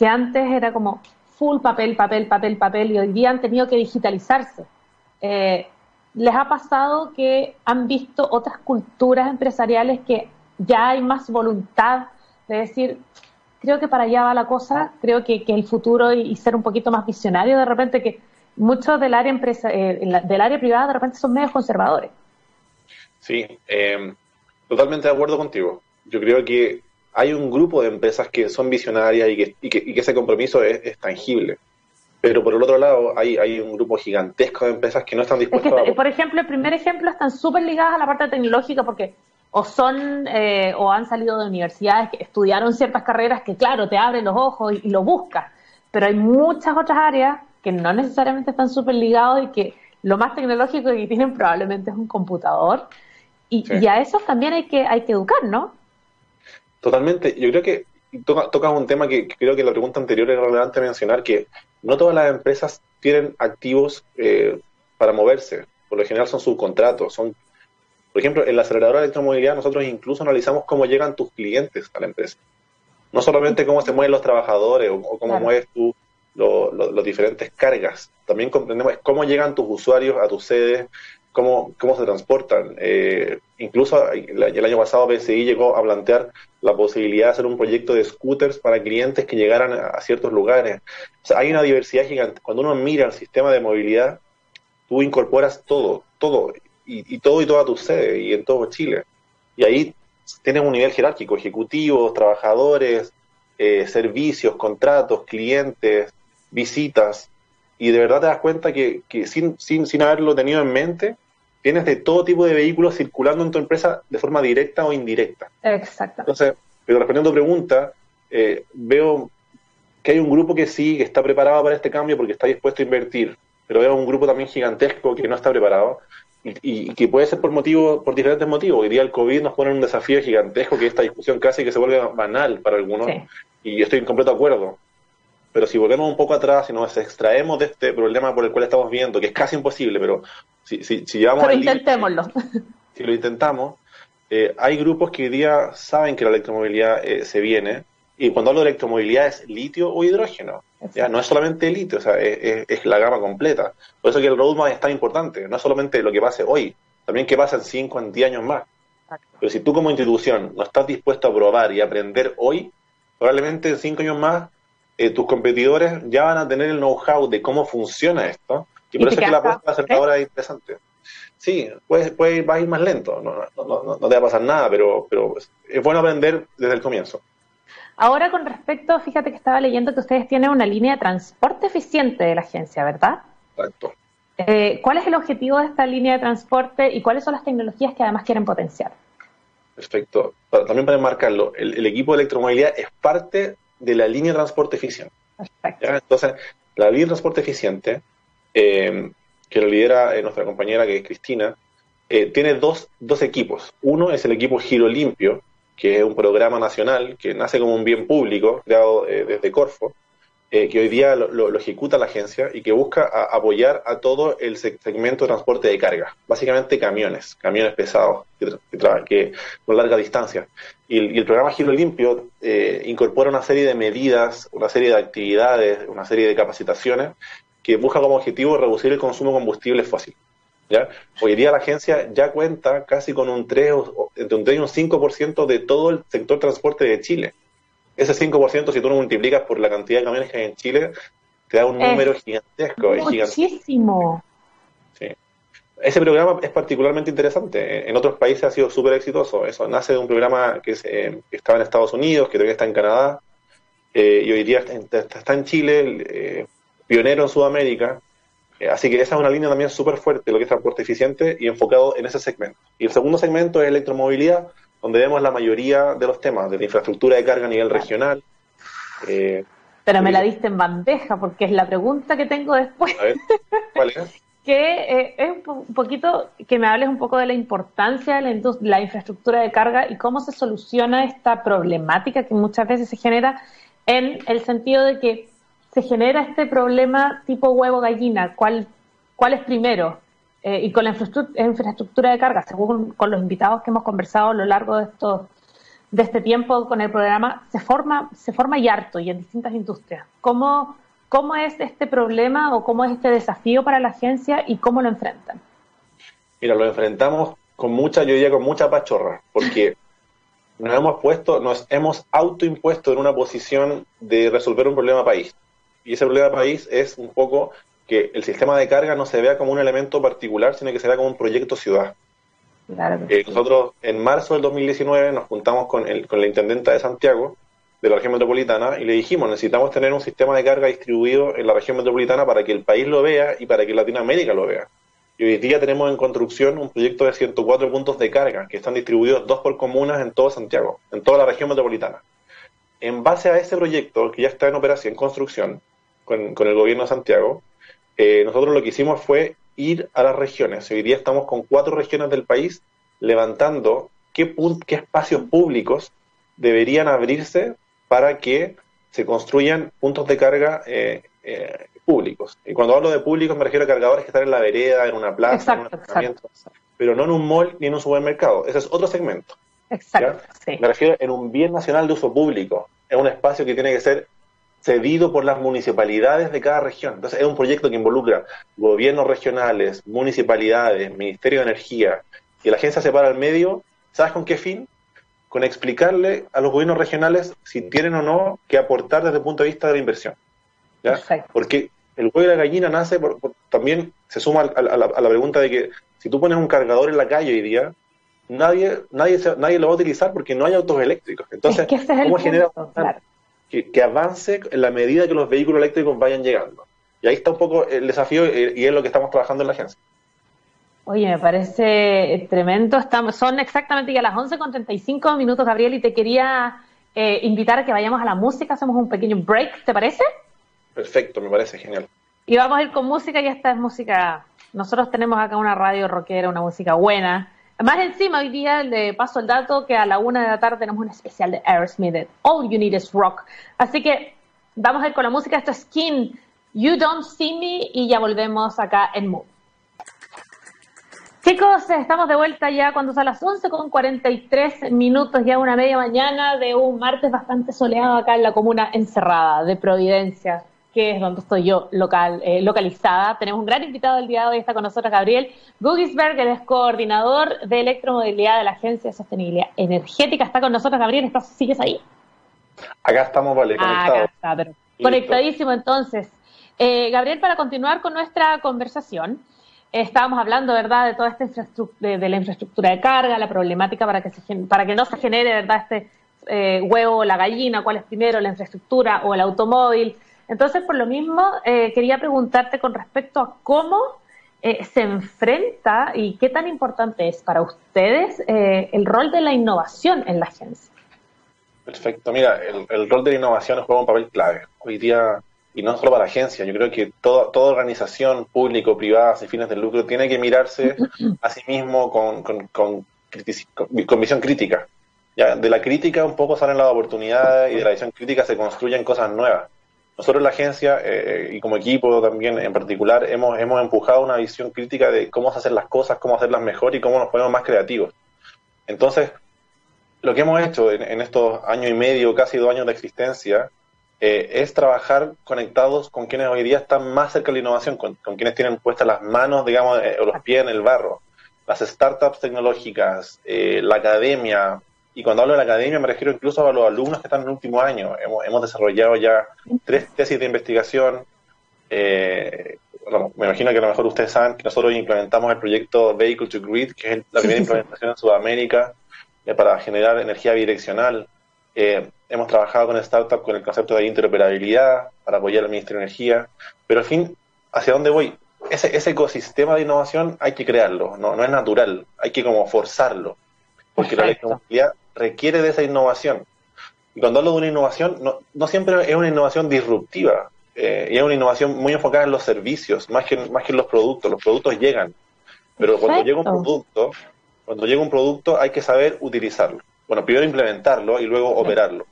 que antes era como full papel, papel, papel, papel, y hoy día han tenido que digitalizarse. Eh, ¿Les ha pasado que han visto otras culturas empresariales que ya hay más voluntad de decir, creo que para allá va la cosa, creo que, el futuro y, ser un poquito más visionario, de repente que muchos del área, empresa, eh, del área privada de repente son medios conservadores? Sí, eh, totalmente de acuerdo contigo. Yo creo que hay un grupo de empresas que son visionarias y que, y que, ese compromiso es, tangible. Pero por el otro lado, hay, hay un grupo gigantesco de empresas que no están dispuestas a... Por ejemplo, el primer ejemplo, están súper ligadas a la parte tecnológica porque o son eh, o han salido de universidades que estudiaron ciertas carreras que, claro, te abren los ojos y, lo buscas. Pero hay muchas otras áreas que no necesariamente están súper ligados y que lo más tecnológico que tienen probablemente es un computador. Y, y a esos también hay que, hay que educar, ¿no? Totalmente. Yo creo que tocas un tema que, creo que la pregunta anterior era relevante mencionar, que no todas las empresas tienen activos eh, para moverse. Por lo general son subcontratos. Son, por ejemplo, en la aceleradora de electromovilidad nosotros incluso analizamos cómo llegan tus clientes a la empresa. No solamente cómo se mueven los trabajadores o, cómo mueves tú los diferentes cargas. También comprendemos cómo llegan tus usuarios a tus sedes, cómo, cómo se transportan. Eh, incluso el, año pasado PSI llegó a plantear la posibilidad de hacer un proyecto de scooters para clientes que llegaran a, ciertos lugares. hay una diversidad gigante. Cuando uno mira el sistema de movilidad, tú incorporas todo, todo, y, todo y toda tu sede, y en todo Chile. Y ahí tienes un nivel jerárquico, ejecutivos, trabajadores, eh, servicios, contratos, clientes, visitas, y de verdad te das cuenta que, sin, sin, sin haberlo tenido en mente, tienes de todo tipo de vehículos circulando en tu empresa de forma directa o indirecta. Exacto. Entonces, pero respondiendo a tu pregunta, eh, veo que hay un grupo que sí, que está preparado para este cambio porque está dispuesto a invertir, pero veo un grupo también gigantesco que no está preparado y, que puede ser por motivo, por diferentes motivos. Hoy día el COVID nos pone un desafío gigantesco que esta discusión casi que se vuelve banal para algunos y estoy en completo acuerdo. Pero si volvemos un poco atrás y nos extraemos de este problema por el cual estamos viendo, que es casi imposible, pero si, si, si llevamos... Pero intentémoslo. si lo intentamos, eh, hay grupos que hoy día saben que la electromovilidad eh, se viene, y cuando hablo de electromovilidad es litio o hidrógeno. Ya no es solamente litio, o sea, es, la gama completa. Por eso que el roadmap es tan importante. No es solamente lo que pase hoy, también qué pasa en 5, en 10 años más. Pero si tú como institución no estás dispuesto a probar y aprender hoy, probablemente en 5 años más eh, tus competidores ya van a tener el know-how de cómo funciona esto. Y, por eso es que la apuesta acertadora es interesante. Sí, puede, puede, va a ir más lento, no, no, no, te va a pasar nada, pero, pero es bueno aprender desde el comienzo. Ahora con respecto, fíjate que estaba leyendo que ustedes tienen una línea de transporte eficiente de la agencia, ¿verdad? Exacto. Eh, ¿Cuál es el objetivo de esta línea de transporte y cuáles son las tecnologías que además quieren potenciar? Perfecto. También para enmarcarlo, el, el equipo de electromovilidad es parte de la línea de transporte eficiente. Entonces, la línea de transporte eficiente, eh, que lo lidera eh, nuestra compañera que es Cristina, eh, tiene dos, dos equipos. Uno es el equipo Giro Limpio, que es un programa nacional que nace como un bien público creado desde Corfo, eh, que hoy día lo, ejecuta la agencia y que busca apoyar a todo el segmento de transporte de carga, básicamente camiones, camiones pesados que, que, con larga distancia. Y el, programa Giro Limpio eh, incorpora una serie de medidas, una serie de actividades, una serie de capacitaciones que busca como objetivo reducir el consumo de combustibles fósiles. ¿ya? Hoy día la agencia ya cuenta casi con un 3, entre un 3 y un 5% de todo el sector transporte de Chile ese 5%, si tú lo multiplicas por la cantidad de camiones que hay en Chile, te da un número gigantesco. Muchísimo. Sí. Ese programa es particularmente interesante. En otros países ha sido súper exitoso. Eso nace de un programa que, eh, estaba en Estados Unidos, que todavía está en Canadá, eh, y hoy día está, en Chile, eh, pionero en Sudamérica. así que esa es una línea también súper fuerte, lo que es transporte eficiente y enfocado en ese segmento. Y el segundo segmento es electromovilidad, donde vemos la mayoría de los temas, de la infraestructura de carga a nivel regional. Eh, Pero me la diste en bandeja, porque es la pregunta que tengo después. A ver, ¿cuál es? que eh, es un poquito que me hables un poco de la importancia de la, la, infraestructura de carga y cómo se soluciona esta problemática que muchas veces se genera en el sentido de que se genera este problema tipo huevo gallina, ¿cuál, cuál es primero? Eh, y con la infraestructura de carga, según con los invitados que hemos conversado a lo largo de estos de este tiempo con el programa, se forma, se forma y harto y en distintas industrias. ¿Cómo, ¿Cómo es este problema o cómo es este desafío para la agencia y cómo lo enfrentan? Mira, lo enfrentamos con mucha, yo diría con mucha pachorra, porque nos hemos puesto, nos hemos autoimpuesto en una posición de resolver un problema país. Y ese problema país es un poco que el sistema de carga no se vea como un elemento particular, sino que se vea como un proyecto ciudad. Eh, nosotros en marzo del 2019 nos juntamos con, el, con la intendenta de Santiago, de la región metropolitana, y le dijimos, necesitamos tener un sistema de carga distribuido en la región metropolitana para que el país lo vea y para que Latinoamérica lo vea. Y hoy día tenemos en construcción un proyecto de 104 puntos de carga que están distribuidos dos por comunas en todo Santiago, en toda la región metropolitana. En base a ese proyecto, que ya está en operación, en construcción, con, con el gobierno de Santiago, eh, nosotros lo que hicimos fue ir a las regiones. Hoy día estamos con cuatro regiones del país levantando qué, qué espacios públicos deberían abrirse para que se construyan puntos de carga eh, eh, públicos. Y cuando hablo de públicos me refiero a cargadores que están en la vereda, en una plaza, en un pero no en un mall ni en un supermercado. Ese es otro segmento. Exacto. Me refiero en un bien nacional de uso público. Es un espacio que tiene que ser cedido por las municipalidades de cada región. Entonces es un proyecto que involucra gobiernos regionales, municipalidades, Ministerio de Energía, y la agencia se para al medio, ¿sabes con qué fin? Con explicarle a los gobiernos regionales si tienen o no que aportar desde el punto de vista de la inversión. Porque el huevo de la gallina nace, por, también se suma a, la, pregunta de que si tú pones un cargador en la calle hoy día, nadie nadie nadie lo va a utilizar porque no hay autos eléctricos. Entonces, ¿cómo genera que, avance en la medida que los vehículos eléctricos vayan llegando? Y ahí está un poco el desafío y es lo que estamos trabajando en la agencia. Oye, me parece tremendo. Estamos, son exactamente ya las 11.35 minutos, Gabriel, y te quería eh, invitar a que vayamos a la música. Hacemos un pequeño break, ¿te parece? Perfecto, me parece genial. Y vamos a ir con música y esta es música. Nosotros tenemos acá una radio rockera, una música buena. Más encima, hoy día le paso el dato que a la una de la tarde tenemos un especial de Aerosmith, All You Need Is Rock. Así que vamos a ir con la música. Esto es Skin, You Don't See Me y ya volvemos acá en Move. Chicos, estamos de vuelta ya cuando son las 11 con 43 minutos, ya una media mañana de un martes bastante soleado acá en la comuna encerrada de Providencia que es donde estoy yo local, eh, localizada. Tenemos un gran invitado el día de hoy, está con nosotros Gabriel Gugisberg, él es coordinador de electromovilidad de la Agencia de Sostenibilidad Energética. Está con nosotros, Gabriel, ¿estás, ¿sigues ahí? Acá estamos, vale, conectados. Acá está, conectadísimo entonces. Eh, Gabriel, para continuar con nuestra conversación, estábamos hablando, ¿verdad?, de toda esta infraestructura, de, la infraestructura de carga, la problemática para que, se, para que no se genere, ¿verdad?, este eh, huevo o la gallina, cuál es primero, la infraestructura o el automóvil, entonces, por lo mismo, eh, quería preguntarte con respecto a cómo eh, se enfrenta y qué tan importante es para ustedes eh, el rol de la innovación en la agencia. Perfecto, mira, el, rol de la innovación juega un papel clave. Hoy día, y no solo para la agencia, yo creo que toda, toda organización pública o privada sin fines de lucro tiene que mirarse a sí mismo con, con visión crítica. Ya, de la crítica un poco salen las oportunidades y de la visión crítica se construyen cosas nuevas. Nosotros la agencia eh, y como equipo también en particular hemos, hemos empujado una visión crítica de cómo hacer las cosas, cómo hacerlas mejor y cómo nos ponemos más creativos. Entonces, lo que hemos hecho en, estos años y medio, casi dos años de existencia, eh, es trabajar conectados con quienes hoy día están más cerca de la innovación, con, quienes tienen puestas las manos, digamos, eh, o los pies en el barro. Las startups tecnológicas, la academia, y cuando hablo de la academia me refiero incluso a los alumnos que están en el último año. Hemos, hemos desarrollado ya tres tesis de investigación. Eh, me imagino que a lo mejor ustedes saben que nosotros implementamos el proyecto Vehicle to Grid, que es la primera implementación en Sudamérica eh, para generar energía bidireccional. Eh, hemos trabajado con startups con el concepto de interoperabilidad para apoyar al Ministerio de Energía. Pero al fin, ¿hacia dónde voy? Ese, ese ecosistema de innovación hay que crearlo, no, no es natural, hay que como forzarlo porque la electromovilidad requiere de esa innovación. Y cuando hablo de una innovación, no, no siempre es una innovación disruptiva, eh, y es una innovación muy enfocada en los servicios, más que, más que en los productos. Los productos llegan, pero cuando llega un producto, cuando llega un producto hay que saber utilizarlo. Bueno, primero implementarlo y luego operarlo.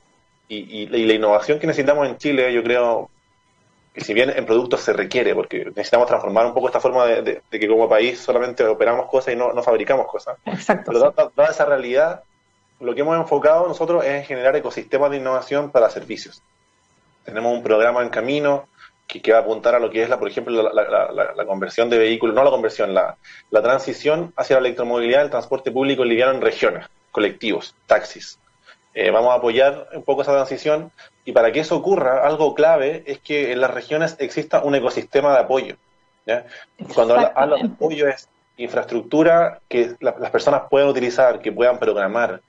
Y, y, la innovación que necesitamos en Chile, yo creo, que si bien en productos se requiere, porque necesitamos transformar un poco esta forma de, que como país solamente operamos cosas y no, no fabricamos cosas. Exacto. Pero dada, esa realidad, lo que hemos enfocado nosotros es en generar ecosistemas de innovación para servicios. Tenemos un programa en camino que, que va a apuntar a lo que es, la, por ejemplo, la, conversión de vehículos, no la conversión, la, la transición hacia la electromovilidad del transporte público liviano en regiones, colectivos, taxis. Eh, vamos a apoyar un poco esa transición y para que eso ocurra, algo clave es que en las regiones exista un ecosistema de apoyo. cuando hablo, de apoyo es infraestructura que las personas puedan utilizar, que puedan programar.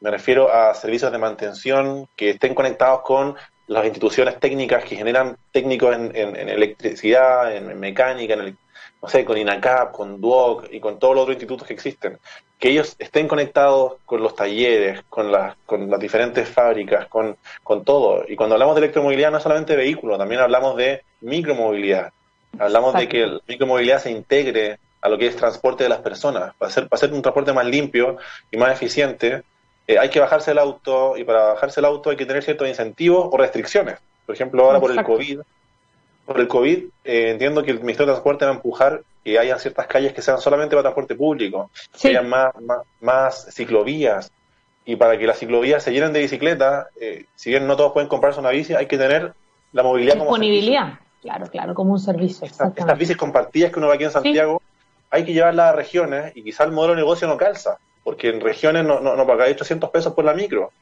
Me refiero a servicios de mantención que estén conectados con las instituciones técnicas que generan técnicos en, electricidad, en, mecánica, en no sé, con INACAP, con DUOC y con todos los otros institutos que existen que ellos estén conectados con los talleres, con las, con las diferentes fábricas, con, con todo. Y cuando hablamos de electromovilidad no es solamente de vehículos, también hablamos de micromovilidad. Hablamos de que la micromovilidad se integre a lo que es transporte de las personas. Para hacer, para hacer un transporte más limpio y más eficiente, eh, hay que bajarse el auto y para bajarse el auto hay que tener ciertos incentivos o restricciones. Por ejemplo, ahora por el COVID, por el COVID, eh, entiendo que el Ministerio de Transporte va a empujar que haya ciertas calles que sean solamente para transporte público, que haya más, más, ciclovías. Y para que las ciclovías se llenen de bicicletas, eh, si bien no todos pueden comprarse una bici, hay que tener la movilidad Disponibilidad, claro, claro, como un servicio. estas bicis compartidas que uno va aquí en Santiago, hay que llevarlas a regiones y quizá el modelo de negocio no calza, porque en regiones no, no, no pagáis 800 pesos por la micro,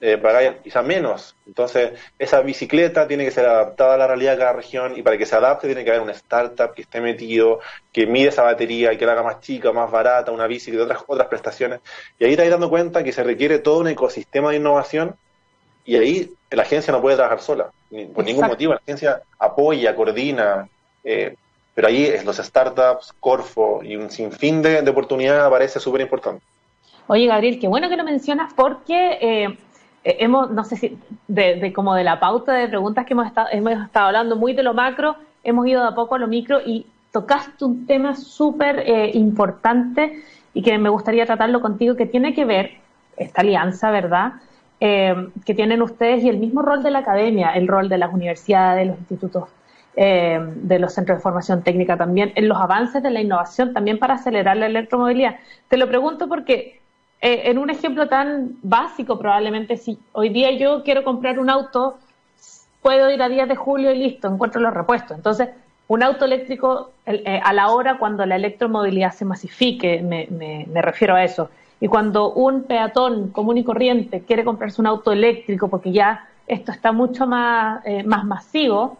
eh, pagáis quizá menos. Entonces, esa bicicleta tiene que ser adaptada a la realidad de cada región y para que se adapte tiene que haber un startup que esté metido, que mide esa batería y que la haga más chica, más barata, una bici de otras, otras prestaciones. Y ahí estáis dando cuenta que se requiere todo un ecosistema de innovación y ahí la agencia no puede trabajar sola, por ningún motivo. La agencia apoya, coordina, eh, pero ahí los startups, Corfo y un sinfín de, de oportunidades aparece súper importante. Oye, Gabriel, qué bueno que lo mencionas porque eh, hemos, no sé si, de, como de la pauta de preguntas que hemos estado, hemos estado hablando muy de lo macro, hemos ido de a poco a lo micro y tocaste un tema súper eh, importante y que me gustaría tratarlo contigo, que tiene que ver, esta alianza, ¿verdad?, eh, que tienen ustedes y el mismo rol de la academia, el rol de las universidades, de los institutos, eh, de los centros de formación técnica también, en los avances de la innovación también para acelerar la electromovilidad. Te lo pregunto porque eh, en un ejemplo tan básico, probablemente si hoy día yo quiero comprar un auto, puedo ir a 10 de julio y listo, encuentro los repuestos. Entonces, un auto eléctrico a la hora cuando la electromovilidad se masifique, me refiero a eso y cuando un peatón común y corriente quiere comprarse un auto eléctrico porque ya esto está mucho más, eh, más masivo,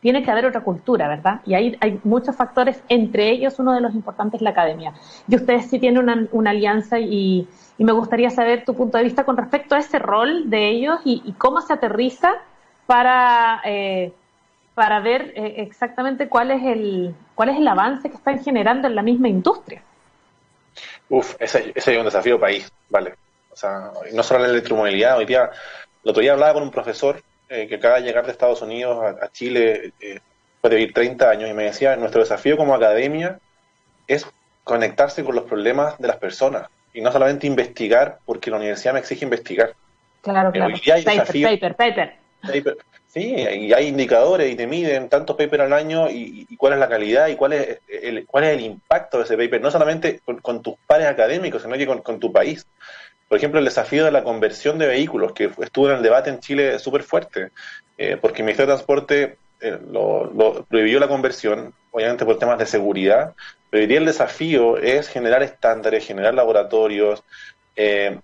tiene que haber otra cultura, ¿verdad? Y ahí hay muchos factores, entre ellos uno de los importantes es la academia. Y ustedes sí tienen una, alianza y, me gustaría saber tu punto de vista con respecto a ese rol de ellos y, cómo se aterriza para, eh, para ver eh, exactamente cuál es, el, cuál es el avance que están generando en la misma industria. Uf, ese, es un desafío país, vale. O sea, no solo la electromovilidad, hoy día, el otro día hablaba con un profesor eh, que acaba de llegar de Estados Unidos a, Chile, eh, puede vivir 30 años, y me decía, nuestro desafío como academia es conectarse con los problemas de las personas y no solamente investigar porque la universidad me exige investigar. Claro, claro. paper, paper, paper. Sí, y hay indicadores y te miden tantos papers al año y, cuál es la calidad y cuál es el, cuál es el impacto de ese paper, no solamente con, tus pares académicos, sino que con, tu país. Por ejemplo, el desafío de la conversión de vehículos, que estuvo en el debate en Chile súper fuerte, eh, porque el Ministerio de Transporte eh, lo, prohibió la conversión, obviamente por temas de seguridad, pero hoy día el desafío es generar estándares, generar laboratorios, eh,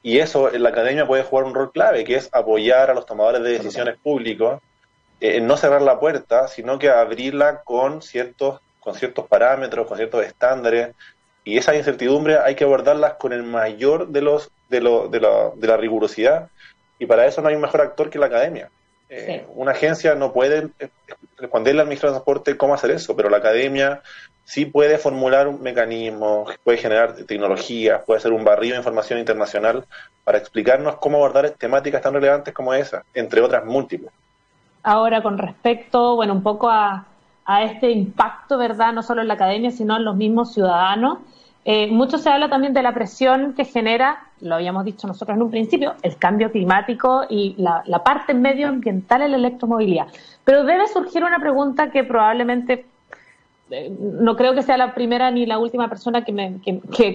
y eso en la academia puede jugar un rol clave, que es apoyar a los tomadores de decisiones públicos, eh, no cerrar la puerta, sino que abrirla con ciertos, con ciertos parámetros, con ciertos estándares. Y esa incertidumbre hay que abordarlas con el mayor de los de, lo, de, la, de la rigurosidad. Y para eso no hay un mejor actor que la academia. Eh, una agencia no puede responderle al ministro de Transporte cómo hacer eso, pero la academia sí puede formular un mecanismo, puede generar tecnologías, puede hacer un barrido de información internacional para explicarnos cómo abordar temáticas tan relevantes como esa, entre otras múltiples. Ahora, con respecto, bueno, un poco a, este impacto, ¿verdad? No solo en la academia, sino en los mismos ciudadanos. Eh, mucho se habla también de la presión que genera, lo habíamos dicho nosotros en un principio, el cambio climático y la, la parte medioambiental en la electromovilidad. Pero debe surgir una pregunta que probablemente no creo que sea la primera ni la última persona que,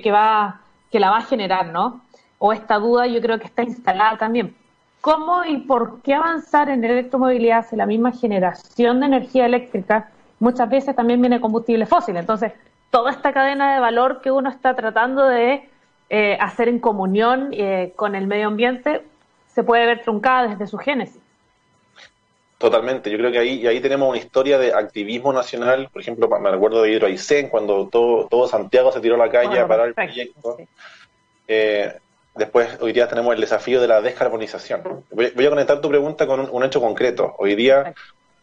que, va, que la va a generar, ¿no? O esta duda yo creo que está instalada también. ¿Cómo y por qué avanzar en electromovilidad si la misma generación de energía eléctrica muchas veces también viene combustible fósil? Entonces, toda esta cadena de valor que uno está tratando de eh, hacer en comunión eh, con el medio ambiente se puede ver truncada desde su génesis. Totalmente, yo creo que ahí, y ahí tenemos una historia de activismo nacional, por ejemplo, me recuerdo de Hidroaicén, cuando todo, todo Santiago se tiró a la calle a parar el proyecto. Eh, después, hoy día tenemos el desafío de la descarbonización. Voy, a conectar tu pregunta con un, hecho concreto. Hoy día,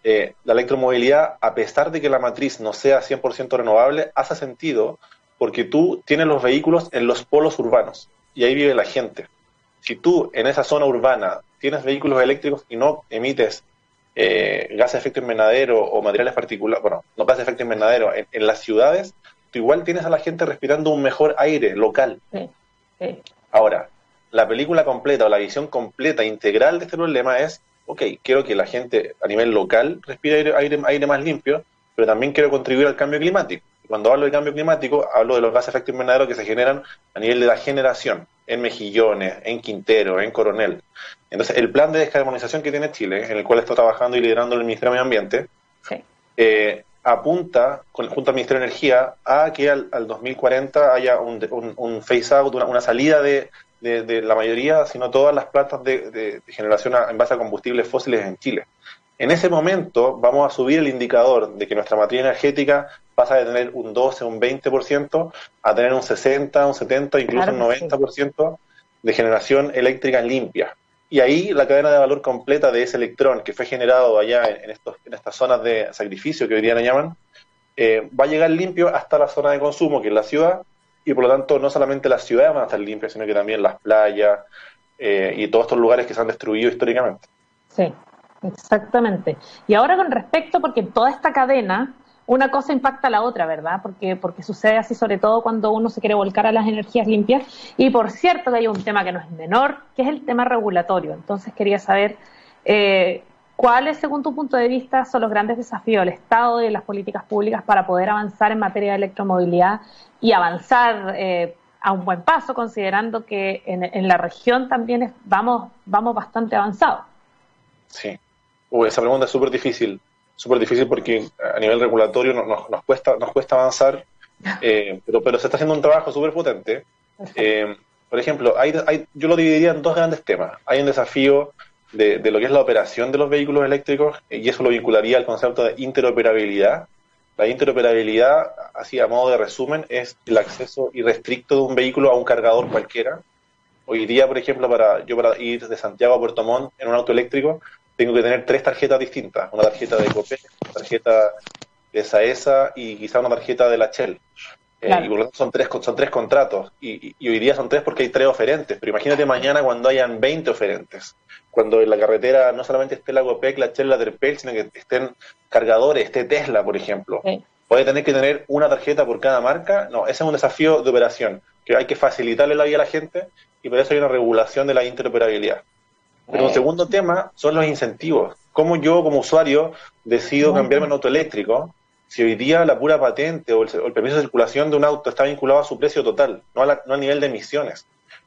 eh, la electromovilidad, a pesar de que la matriz no sea 100% renovable, hace sentido porque tú tienes los vehículos en los polos urbanos y ahí vive la gente. Si tú en esa zona urbana tienes vehículos eléctricos y no emites eh, gases de efecto invernadero o materiales particulares, bueno, no gases de efecto invernadero, en, las ciudades, tú igual tienes a la gente respirando un mejor aire local. Ahora, la película completa o la visión completa, integral de este problema es, ok, quiero que la gente a nivel local respire aire, aire, más limpio, pero también quiero contribuir al cambio climático. Cuando hablo de cambio climático, hablo de los gases de efecto invernadero que se generan a nivel de la generación. en Mejillones, en Quintero, en Coronel. Entonces, el plan de descarbonización que tiene Chile, en el cual está trabajando y liderando el Ministerio de Medio Ambiente, eh, apunta, junto al Ministerio de Energía, a que al, 2040 haya un, un, phase out, una, salida de, la mayoría, sino todas las plantas de, generación en base a combustibles fósiles en Chile. En ese momento vamos a subir el indicador de que nuestra materia energética pasa de tener un 12, un 20% a tener un 60, un 70, incluso un 90% de generación eléctrica limpia. Y ahí la cadena de valor completa de ese electrón que fue generado allá en, estos, en estas zonas de sacrificio que hoy día le llaman, eh, va a llegar limpio hasta la zona de consumo, que es la ciudad, y por lo tanto no solamente las ciudades van a estar limpias, sino que también las playas eh, y todos estos lugares que se han destruido históricamente. Sí, exactamente. Y ahora con respecto, porque toda esta cadena una cosa impacta a la otra, ¿verdad? Porque, porque sucede así sobre todo cuando uno se quiere volcar a las energías limpias. Y por cierto que hay un tema que no es menor, que es el tema regulatorio. Entonces quería saber eh, cuáles, según tu punto de vista, son los grandes desafíos del Estado y de las políticas públicas para poder avanzar en materia de electromovilidad y avanzar eh, a un buen paso, considerando que en, la región también vamos, vamos bastante avanzados. Sí, esa pregunta es súper difícil súper difícil porque a nivel regulatorio nos, nos, cuesta, nos cuesta avanzar, eh, pero, pero se está haciendo un trabajo súper potente. Eh, por ejemplo, hay, hay, yo lo dividiría en dos grandes temas. Hay un desafío de, lo que es la operación de los vehículos eléctricos y eso lo vincularía al concepto de interoperabilidad. La interoperabilidad, así a modo de resumen, es el acceso irrestricto de un vehículo a un cargador cualquiera. Hoy día, por ejemplo, para yo para ir de Santiago a Puerto Montt en un auto eléctrico, tengo que tener tres tarjetas distintas, una tarjeta de Copec, una tarjeta de Saesa y quizá una tarjeta de la Shell. Eh, y por lo tanto son tres, son tres contratos. Y, hoy día son tres porque hay tres oferentes. Pero imagínate mañana cuando hayan 20 oferentes. Cuando en la carretera no solamente esté la Copec, la Shell, la Terpel, sino que estén cargadores, esté Tesla, por ejemplo. ¿Puede tener que tener una tarjeta por cada marca? No, ese es un desafío de operación. Que hay que facilitarle la vida a la gente y por eso hay una regulación de la interoperabilidad. Pero un eh. segundo tema son los incentivos. ¿Cómo yo como usuario decido cambiarme a un auto eléctrico si hoy día la pura patente o el, permiso de circulación de un auto está vinculado a su precio total, no, al nivel de emisiones?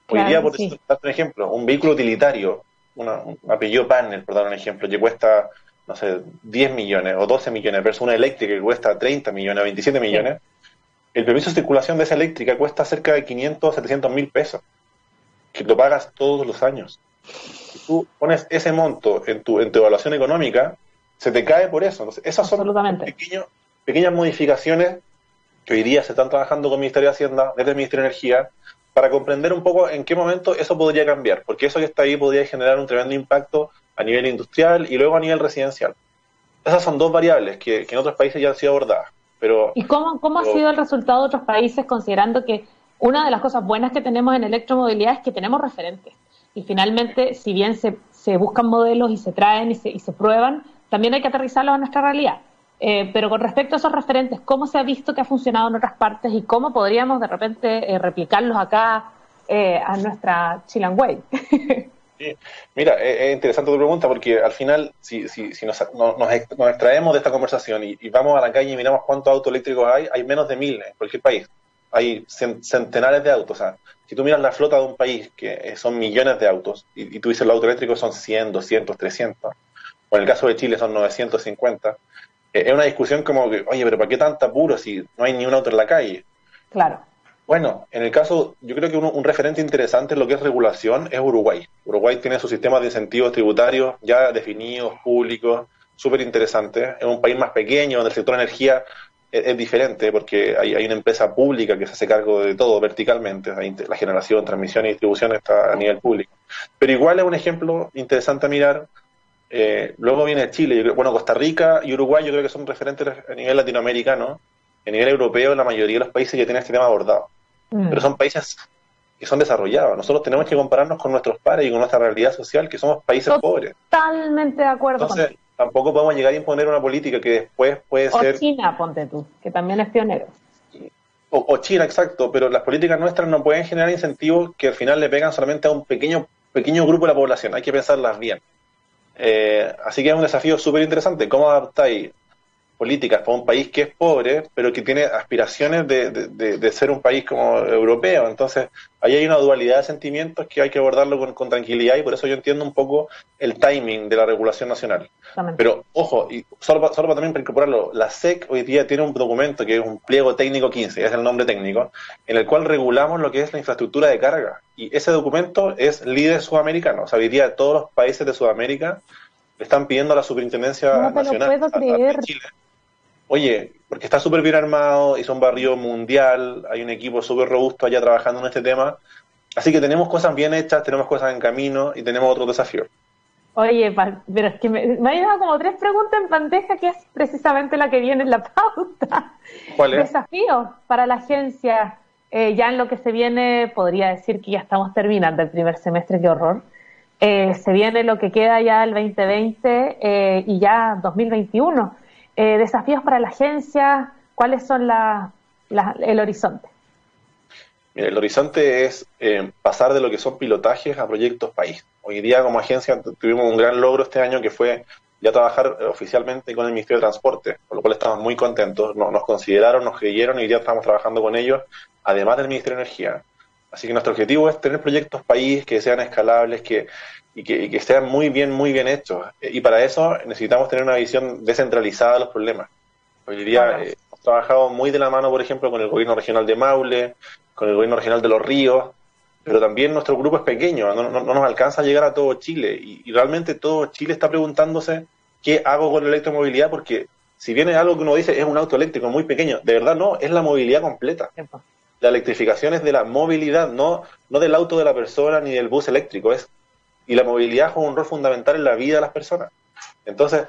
Hoy día, por ejemplo, un ejemplo, un vehículo utilitario, una, un apellido panel, por dar un ejemplo, que cuesta, no sé, 10 millones o 12 millones versus una eléctrica que cuesta 30 millones o 27 millones, el permiso de circulación de esa eléctrica cuesta cerca de 500 o 700 mil pesos, que lo pagas todos los años si tú pones ese monto en tu, en tu evaluación económica, se te cae por eso. Entonces, esas son pequeñas modificaciones que hoy día se están trabajando con el Ministerio de Hacienda, desde el Ministerio de Energía, para comprender un poco en qué momento eso podría cambiar, porque eso que está ahí podría generar un tremendo impacto a nivel industrial y luego a nivel residencial. Esas son dos variables que, en otros países ya han sido abordadas. Pero, ¿Y cómo, cómo ha sido el resultado de otros países considerando que una de las cosas buenas que tenemos en electromovilidad es que tenemos referentes? y finalmente, si bien se, se buscan modelos y se traen y se, y se prueban, también hay que aterrizarlos a nuestra realidad. Eh, pero con respecto a esos referentes, ¿cómo se ha visto que ha funcionado en otras partes y cómo podríamos de repente eh, replicarlos acá eh, a nuestra Chilean Way? Mira, es interesante tu pregunta porque al final, si, si, si nos, nos, extraemos de esta conversación y, y, vamos a la calle y miramos cuántos autos eléctricos hay, hay menos de mil en cualquier país hay centenares de autos. O sea, si tú miras la flota de un país, que son millones de autos, y, tú dices los autos eléctricos son 100, 200, 300, o en el caso de Chile son 950, eh, es una discusión como que, oye, pero ¿para qué tanta apuro si no hay ni un auto en la calle? Claro. Bueno, en el caso, yo creo que un referente interesante en lo que es regulación es Uruguay. Uruguay tiene su sistema de incentivos tributarios ya definidos, públicos, súper interesante. Es un país más pequeño, donde el sector energía es, diferente porque hay, una empresa pública que se hace cargo de todo verticalmente, la generación, transmisión y distribución está a nivel público. Pero igual es un ejemplo interesante a mirar. Eh, luego viene Chile, bueno, Costa Rica y Uruguay yo creo que son referentes a nivel latinoamericano, a nivel europeo la mayoría de los países ya tienen este tema abordado. Mm. Pero son países que son desarrollados. Nosotros tenemos que compararnos con nuestros pares y con nuestra realidad social, que somos países pobres. Totalmente de acuerdo tampoco podemos llegar a imponer una política que después puede ser... O China, ponte tú, que también es pionero. O, China, exacto, pero las políticas nuestras no pueden generar incentivos que al final le pegan solamente a un pequeño, pequeño grupo de la población, hay que pensarlas bien. Eh, así que es un desafío súper interesante, ¿cómo adaptáis políticas para un país que es pobre, pero que tiene aspiraciones de, de, ser un país como europeo. Entonces, ahí hay una dualidad de sentimientos que hay que abordarlo con, tranquilidad y por eso yo entiendo un poco el timing de la regulación nacional. Pero, ojo, y solo, solo para también para incorporarlo, la SEC hoy día tiene un documento que es un pliego técnico 15, es el nombre técnico, en el cual regulamos lo que es la infraestructura de carga. Y ese documento es líder sudamericano. O sea, hoy día todos los países de Sudamérica están pidiendo a la Superintendencia no Nacional de Chile oye, porque está súper bien armado, hizo un barrio mundial, hay un equipo súper robusto allá trabajando en este tema. Así que tenemos cosas bien hechas, tenemos cosas en camino y tenemos otro desafío. Oye, pero es que me, me dado como tres preguntas en bandeja, que es precisamente la que viene en la pauta. ¿Cuál es? Desafío para la agencia. Eh, ya en lo que se viene, podría decir que ya estamos terminando el primer semestre, qué horror. Eh, se viene lo que queda ya el 2020 eh, y ya 2021. Eh, desafíos para la agencia, ¿cuáles son el horizonte? el horizonte es eh, pasar de lo que son pilotajes a proyectos país. Hoy día como agencia tuvimos un gran logro este año que fue ya trabajar oficialmente con el Ministerio de Transporte, por lo cual estamos muy contentos. Nos, consideraron, nos creyeron y día estamos trabajando con ellos, además del Ministerio de Energía. Así que nuestro objetivo es tener proyectos país que sean escalables, que, y que, que sean muy bien, muy bien hechos. Y para eso necesitamos tener una visión descentralizada de los problemas. Hoy día eh, hemos trabajado muy de la mano, por ejemplo, con el gobierno regional de Maule, con el gobierno regional de Los Ríos, pero también nuestro grupo es pequeño, no, nos alcanza a llegar a todo Chile. Y, realmente todo Chile está preguntándose qué hago con la electromovilidad, porque si viene algo que uno dice es un auto eléctrico muy pequeño, de verdad no, es la movilidad completa. La electrificación es de la movilidad, no, no del auto de la persona ni del bus eléctrico, es y la movilidad juega un rol fundamental en la vida de las personas. Entonces,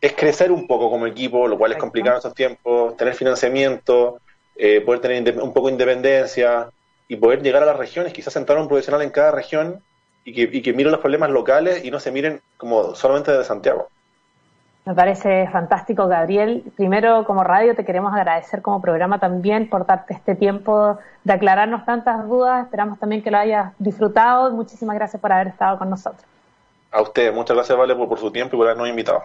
es crecer un poco como equipo, lo cual es complicado en estos tiempos, tener financiamiento, eh, poder tener un poco de independencia y poder llegar a las regiones, quizás sentar a un profesional en cada región y que, y que miren los problemas locales y no se miren como solamente desde Santiago. Me parece fantástico, Gabriel. Primero, como radio, te queremos agradecer como programa también por darte este tiempo de aclararnos tantas dudas. Esperamos también que lo hayas disfrutado. Muchísimas gracias por haber estado con nosotros. A usted, muchas gracias, Vale, por, su tiempo y por habernos invitado.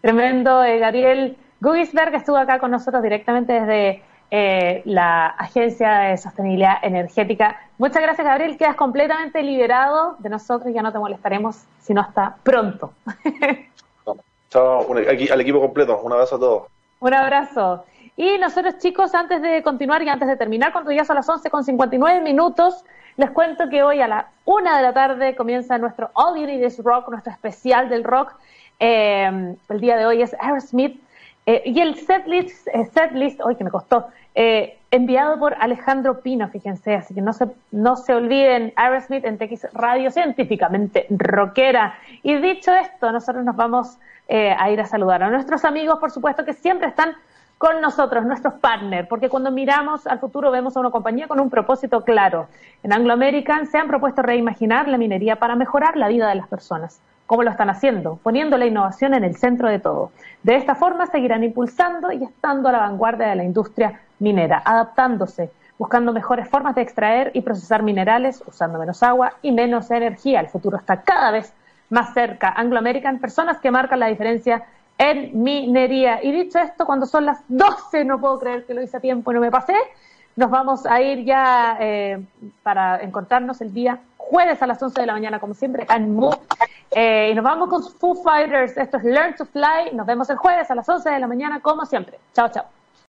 Tremendo, eh, Gabriel Gugisberg estuvo acá con nosotros directamente desde eh, la Agencia de Sostenibilidad Energética. Muchas gracias, Gabriel. Quedas completamente liberado de nosotros y ya no te molestaremos, sino hasta pronto. Chao, al equipo completo. Un abrazo a todos. Un abrazo. Y nosotros, chicos, antes de continuar y antes de terminar, cuando ya son las 11 con 59 minutos, les cuento que hoy a la una de la tarde comienza nuestro All You Need Is Rock, nuestro especial del rock. Eh, el día de hoy es Aerosmith. Eh, y el setlist, eh, setlist, hoy que me costó, eh, enviado por Alejandro Pino, fíjense, así que no se, no se olviden, Aerosmith en TX Radio Científicamente Rockera. Y dicho esto, nosotros nos vamos eh, a ir a saludar a nuestros amigos, por supuesto, que siempre están con nosotros, nuestros partners, porque cuando miramos al futuro vemos a una compañía con un propósito claro. En Anglo American se han propuesto reimaginar la minería para mejorar la vida de las personas. ¿Cómo lo están haciendo? Poniendo la innovación en el centro de todo. De esta forma seguirán impulsando y estando a la vanguardia de la industria minera, adaptándose, buscando mejores formas de extraer y procesar minerales, usando menos agua y menos energía. El futuro está cada vez más cerca, Anglo American, personas que marcan la diferencia en minería. Y dicho esto, cuando son las 12, no puedo creer que lo hice a tiempo y no me pasé, nos vamos a ir ya eh, para encontrarnos el día jueves a las 11 de la mañana, como siempre, en Mood. Eh, y nos vamos con Foo Fighters. Esto es Learn to Fly. Nos vemos el jueves a las 11 de la mañana, como siempre. Chao, chao.